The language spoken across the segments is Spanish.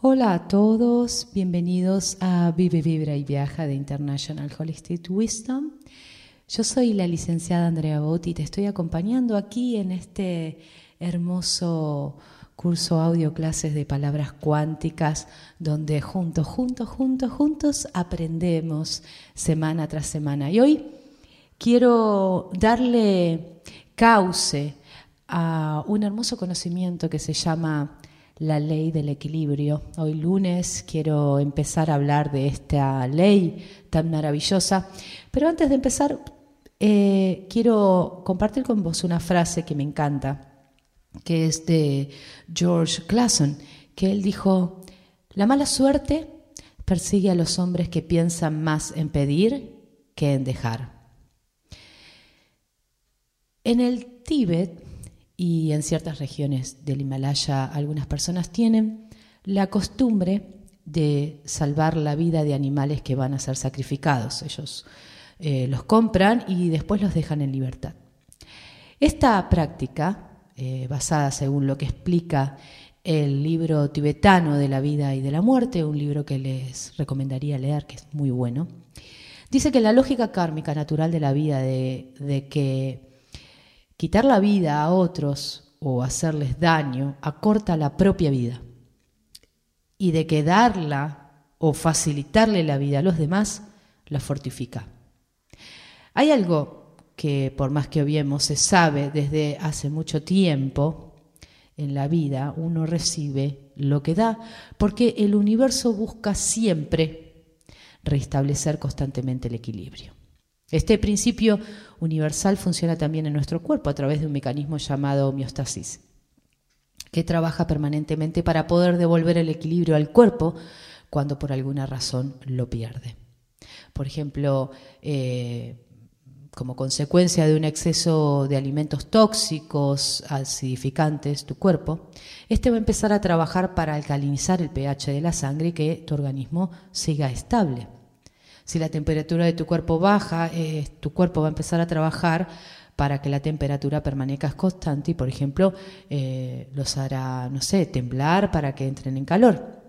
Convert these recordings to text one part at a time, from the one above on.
Hola a todos, bienvenidos a Vive, Vibra y Viaja de International Holistic Wisdom. Yo soy la licenciada Andrea Botti y te estoy acompañando aquí en este hermoso curso audio clases de palabras cuánticas donde juntos, juntos, juntos, juntos aprendemos semana tras semana. Y hoy quiero darle cauce a un hermoso conocimiento que se llama la ley del equilibrio. Hoy lunes quiero empezar a hablar de esta ley tan maravillosa, pero antes de empezar eh, quiero compartir con vos una frase que me encanta, que es de George Clason, que él dijo, la mala suerte persigue a los hombres que piensan más en pedir que en dejar. En el Tíbet y en ciertas regiones del Himalaya algunas personas tienen la costumbre de salvar la vida de animales que van a ser sacrificados. Ellos eh, los compran y después los dejan en libertad. Esta práctica, eh, basada según lo que explica el libro tibetano de la vida y de la muerte, un libro que les recomendaría leer, que es muy bueno, dice que la lógica kármica natural de la vida, de que Quitar la vida a otros o hacerles daño acorta la propia vida. Y de que darla o facilitarle la vida a los demás la fortifica. Hay algo que por más que obviemos se sabe desde hace mucho tiempo en la vida, uno recibe lo que da, porque el universo busca siempre restablecer constantemente el equilibrio. Este principio universal funciona también en nuestro cuerpo a través de un mecanismo llamado homeostasis, que trabaja permanentemente para poder devolver el equilibrio al cuerpo cuando por alguna razón lo pierde. Por ejemplo, eh, como consecuencia de un exceso de alimentos tóxicos, acidificantes, tu cuerpo, este va a empezar a trabajar para alcalinizar el pH de la sangre y que tu organismo siga estable. Si la temperatura de tu cuerpo baja, eh, tu cuerpo va a empezar a trabajar para que la temperatura permanezca constante y, por ejemplo, eh, los hará, no sé, temblar para que entren en calor.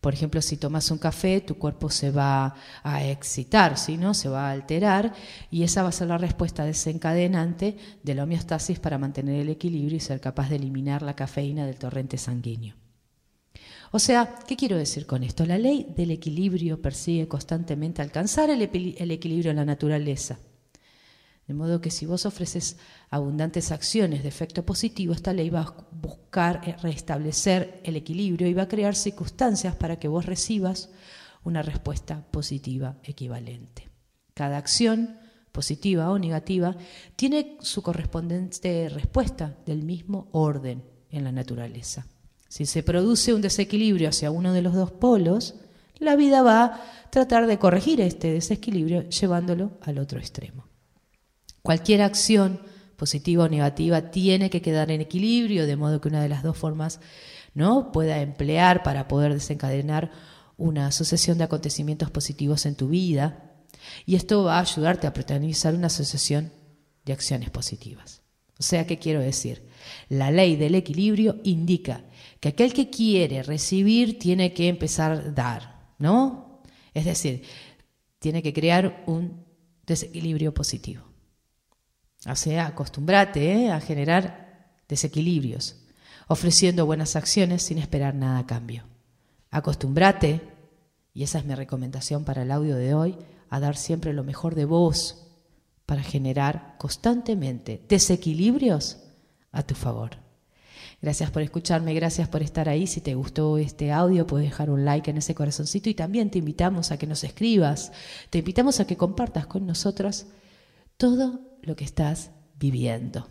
Por ejemplo, si tomas un café, tu cuerpo se va a excitar, ¿sí? ¿no? se va a alterar y esa va a ser la respuesta desencadenante de la homeostasis para mantener el equilibrio y ser capaz de eliminar la cafeína del torrente sanguíneo. O sea, ¿qué quiero decir con esto? La ley del equilibrio persigue constantemente alcanzar el, equilibrio en la naturaleza. De modo que si vos ofreces abundantes acciones de efecto positivo, esta ley va a buscar restablecer el equilibrio y va a crear circunstancias para que vos recibas una respuesta positiva equivalente. Cada acción, positiva o negativa, tiene su correspondiente respuesta del mismo orden en la naturaleza. Si se produce un desequilibrio hacia uno de los dos polos, la vida va a tratar de corregir este desequilibrio llevándolo al otro extremo. Cualquier acción positiva o negativa tiene que quedar en equilibrio, de modo que una de las dos formas ¿no? pueda emplear para poder desencadenar una sucesión de acontecimientos positivos en tu vida. Y esto va a ayudarte a protagonizar una sucesión de acciones positivas. O sea, ¿qué quiero decir? La ley del equilibrio indica que aquel que quiere recibir tiene que empezar a dar, ¿no? Es decir, tiene que crear un desequilibrio positivo. O sea, acostúmbrate ¿eh? a generar desequilibrios, ofreciendo buenas acciones sin esperar nada a cambio. Acostúmbrate, y esa es mi recomendación para el audio de hoy, a dar siempre lo mejor de vos para generar constantemente desequilibrios a tu favor. Gracias por escucharme, gracias por estar ahí. Si te gustó este audio, puedes dejar un like en ese corazoncito y también te invitamos a que nos escribas, te invitamos a que compartas con nosotros todo lo que estás viviendo.